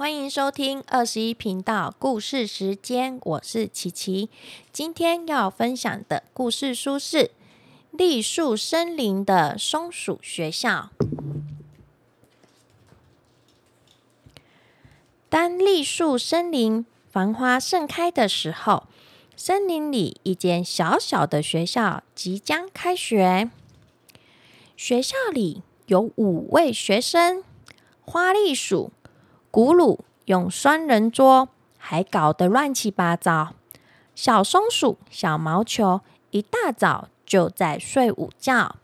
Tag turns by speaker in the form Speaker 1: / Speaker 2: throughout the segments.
Speaker 1: 欢迎收听二十一频道故事时间，我是琪琪。今天要分享的故事书是《栗树森林的松鼠学校》。当栗树森林繁花盛开的时候，森林里一间小小的学校即将开学。学校里有五位学生，花栗鼠。古鲁用双人桌，还搞得乱七八糟。小松鼠、小毛球一大早就在睡午觉。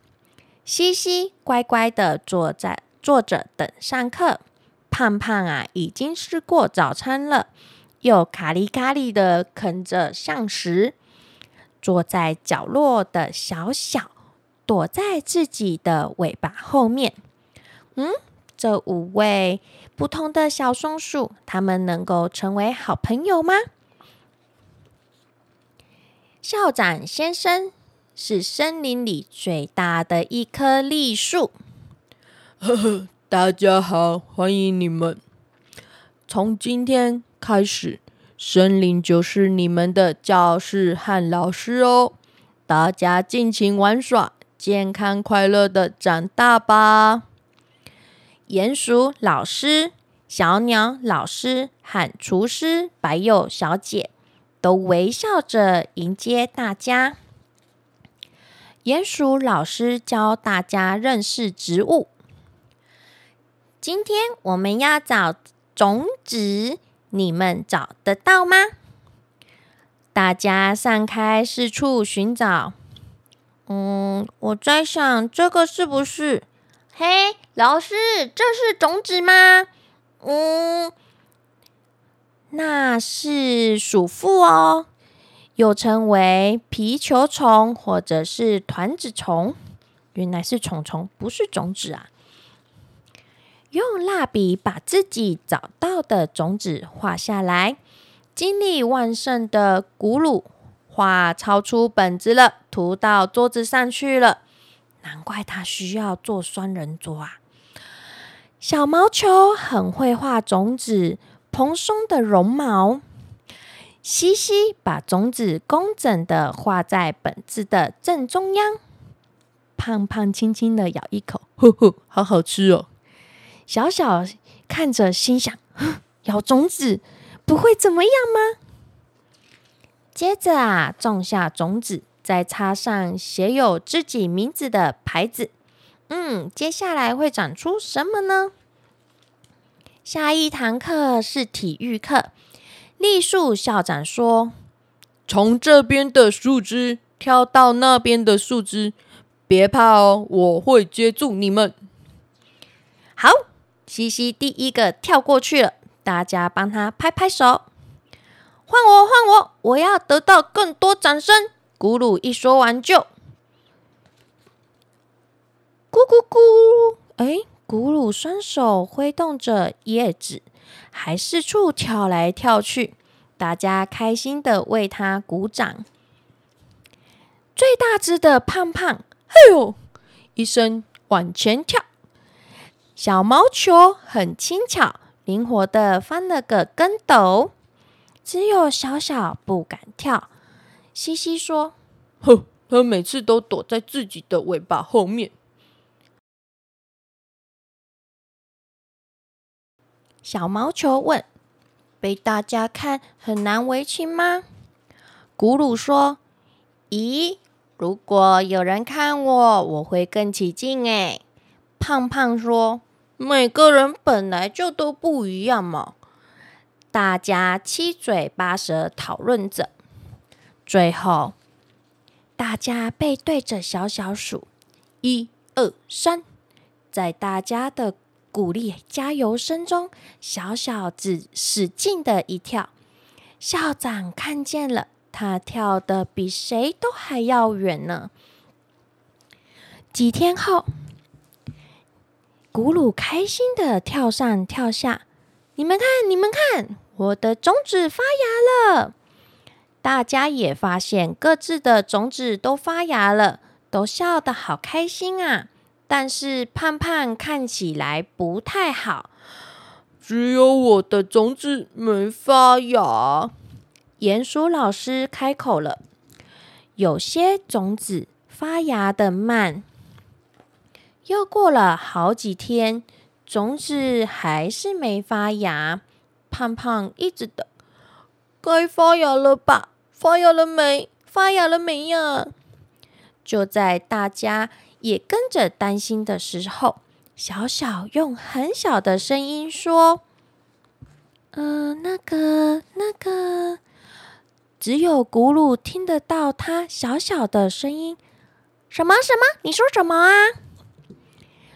Speaker 1: 西西乖乖的坐在坐着等上课。胖胖啊，已经吃过早餐了，又卡里卡里的啃着橡实。坐在角落的小小，躲在自己的尾巴后面。嗯。这五位不同的小松鼠，它们能够成为好朋友吗？校长先生是森林里最大的一棵栗树。
Speaker 2: 呵呵，大家好，欢迎你们。从今天开始，森林就是你们的教室和老师哦。大家尽情玩耍，健康快乐的长大吧。
Speaker 1: 鼹鼠老师、小鸟老师和厨师白鼬小姐都微笑着迎接大家。鼹鼠老师教大家认识植物。今天我们要找种子，你们找得到吗？大家散开四处寻找。嗯，我在想，这个是不是？嘿，老师，这是种子吗？嗯，那是鼠妇哦，又称为皮球虫或者是团子虫。原来是虫虫，不是种子啊！用蜡笔把自己找到的种子画下来。精力旺盛的古鲁画超出本子了，涂到桌子上去了。难怪他需要做双人桌啊！小毛球很会画种子，蓬松的绒毛。西西把种子工整的画在本子的正中央。胖胖轻轻的咬一口，
Speaker 2: 呵呵，好好吃哦！
Speaker 1: 小小看着，心想：咬种子不会怎么样吗？接着啊，种下种子。再插上写有自己名字的牌子，嗯，接下来会长出什么呢？下一堂课是体育课。栗树校长说：“
Speaker 2: 从这边的树枝跳到那边的树枝，别怕哦，我会接住你们。”
Speaker 1: 好，西西第一个跳过去了，大家帮他拍拍手。换我，换我，我要得到更多掌声。咕噜一说完就，咕咕咕！哎，咕噜双手挥动着叶子，还四处跳来跳去，大家开心的为他鼓掌。最大只的胖胖，哎呦一声往前跳，小毛球很轻巧灵活的翻了个跟斗，只有小小不敢跳。西西说：“
Speaker 2: 哼，他每次都躲在自己的尾巴后面。”
Speaker 1: 小毛球问：“被大家看很难为情吗？”古鲁说：“咦，如果有人看我，我会更起劲。”哎，胖胖说：“每个人本来就都不一样嘛。”大家七嘴八舌讨论着。最后，大家背对着小小数，一二三，在大家的鼓励加油声中，小小子使劲的一跳。校长看见了，他跳的比谁都还要远呢。几天后，古鲁开心的跳上跳下，你们看，你们看，我的种子发芽了。大家也发现各自的种子都发芽了，都笑得好开心啊！但是胖胖看起来不太好。
Speaker 2: 只有我的种子没发芽。
Speaker 1: 鼹鼠老师开口了：“有些种子发芽的慢。”又过了好几天，种子还是没发芽。胖胖一直等，
Speaker 2: 该发芽了吧？发芽了没？发芽了没呀？
Speaker 1: 就在大家也跟着担心的时候，小小用很小的声音说：“呃，那个，那个，只有古鲁听得到他小小的声音。什么？什么？你说什么啊？”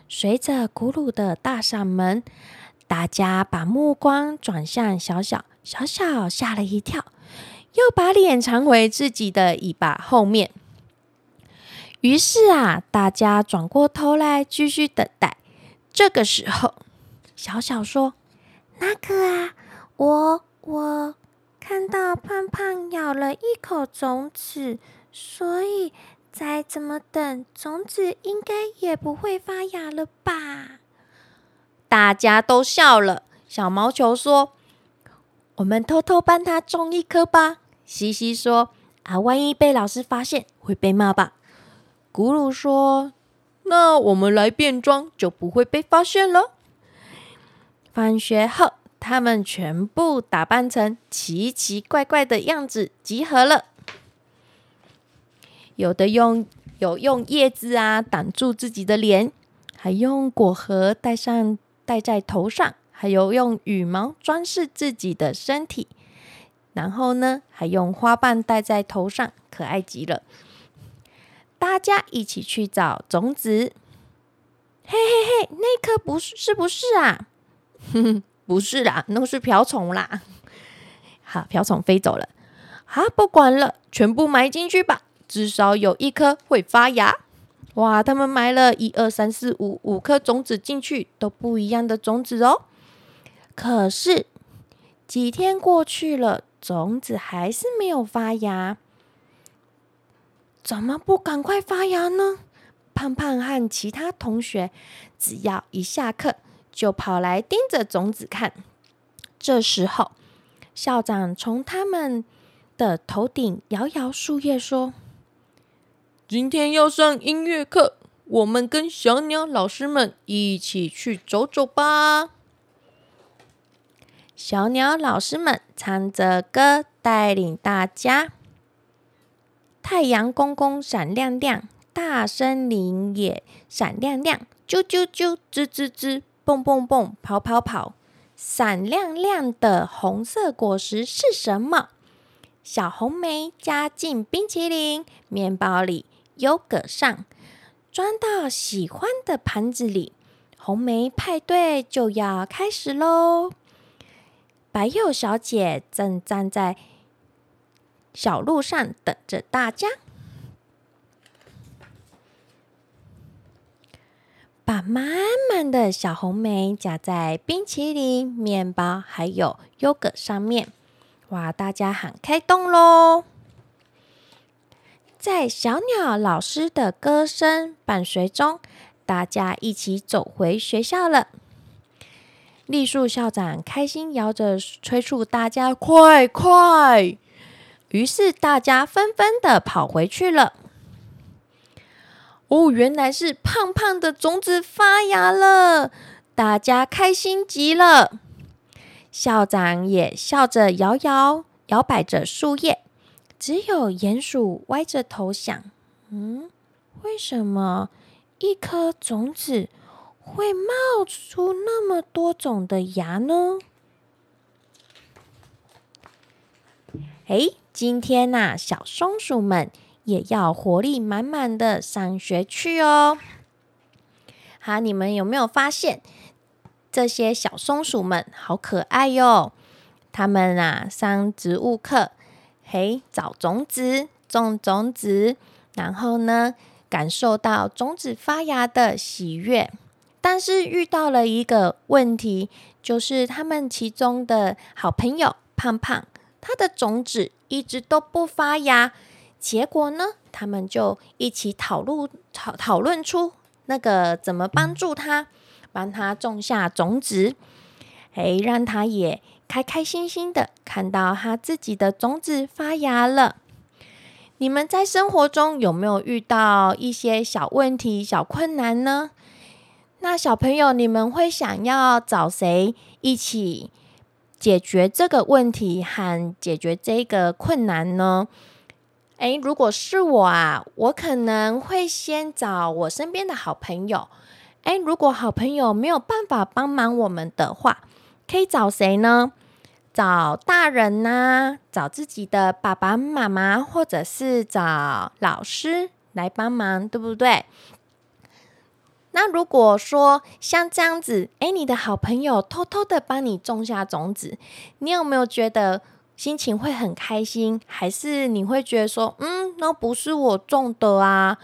Speaker 1: 随着古鲁的大嗓门，大家把目光转向小小，小小吓了一跳，又把脸藏回自己的尾巴后面。于是啊，大家转过头来继续等待。这个时候，小小说：“那个啊，我我看到胖胖咬了一口种子，所以。”再怎么等，种子应该也不会发芽了吧？大家都笑了。小毛球说：“我们偷偷帮他种一颗吧。”西西说：“啊，万一被老师发现，会被骂吧？”
Speaker 2: 咕噜说：“那我们来变装，就不会被发现了。”
Speaker 1: 放学后，他们全部打扮成奇奇怪怪的样子，集合了。有的用有用叶子啊挡住自己的脸，还用果核戴上戴在头上，还有用羽毛装饰自己的身体，然后呢，还用花瓣戴在头上，可爱极了。大家一起去找种子，嘿嘿嘿，那颗不是是不是啊？哼哼，不是啦，那是瓢虫啦。好，瓢虫飞走了。好，不管了，全部埋进去吧。至少有一颗会发芽，哇！他们埋了一二三四五五颗种子进去，都不一样的种子哦。可是几天过去了，种子还是没有发芽，怎么不赶快发芽呢？胖胖和其他同学只要一下课，就跑来盯着种子看。这时候，校长从他们的头顶摇摇树叶，说。
Speaker 2: 今天要上音乐课，我们跟小鸟老师们一起去走走吧。
Speaker 1: 小鸟老师们唱着歌，带领大家。太阳公公闪亮亮，大森林也闪亮亮，啾啾啾，吱吱吱，蹦蹦蹦，跑跑跑。闪亮亮的红色果实是什么？小红莓加进冰淇淋面包里。优格上装到喜欢的盘子里，红莓派对就要开始喽！白柚小姐正站在小路上等着大家，把满满的小红梅夹在冰淇淋、面包还有优格上面。哇！大家喊开动喽！在小鸟老师的歌声伴随中，大家一起走回学校了。栗树校长开心摇着催促大家快快，于是大家纷纷的跑回去了。哦，原来是胖胖的种子发芽了，大家开心极了。校长也笑着摇摇摇摆着树叶。只有鼹鼠歪着头想：“嗯，为什么一颗种子会冒出那么多种的芽呢？”哎，今天呐，小松鼠们也要活力满满的上学去哦。好，你们有没有发现这些小松鼠们好可爱哟？他们啊，上植物课。嘿，找种子，种种子，然后呢，感受到种子发芽的喜悦。但是遇到了一个问题，就是他们其中的好朋友胖胖，他的种子一直都不发芽。结果呢，他们就一起讨论讨讨论出那个怎么帮助他，帮他种下种子。诶，让他也开开心心的看到他自己的种子发芽了。你们在生活中有没有遇到一些小问题、小困难呢？那小朋友，你们会想要找谁一起解决这个问题和解决这个困难呢？诶，如果是我啊，我可能会先找我身边的好朋友。诶，如果好朋友没有办法帮忙我们的话，可以找谁呢？找大人呐，找自己的爸爸妈妈，或者是找老师来帮忙，对不对？那如果说像这样子，诶，你的好朋友偷偷的帮你种下种子，你有没有觉得？心情会很开心，还是你会觉得说，嗯，那不是我种的啊？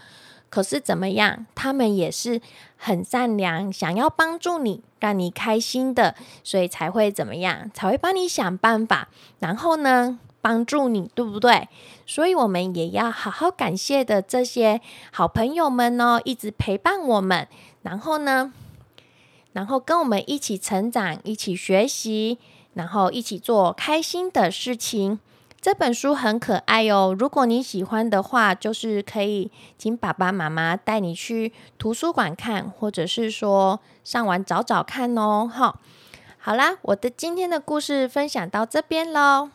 Speaker 1: 可是怎么样，他们也是很善良，想要帮助你，让你开心的，所以才会怎么样，才会帮你想办法，然后呢，帮助你，对不对？所以我们也要好好感谢的这些好朋友们哦，一直陪伴我们，然后呢，然后跟我们一起成长，一起学习。然后一起做开心的事情。这本书很可爱哦，如果你喜欢的话，就是可以请爸爸妈妈带你去图书馆看，或者是说上网找找看哦。哈，好啦，我的今天的故事分享到这边喽。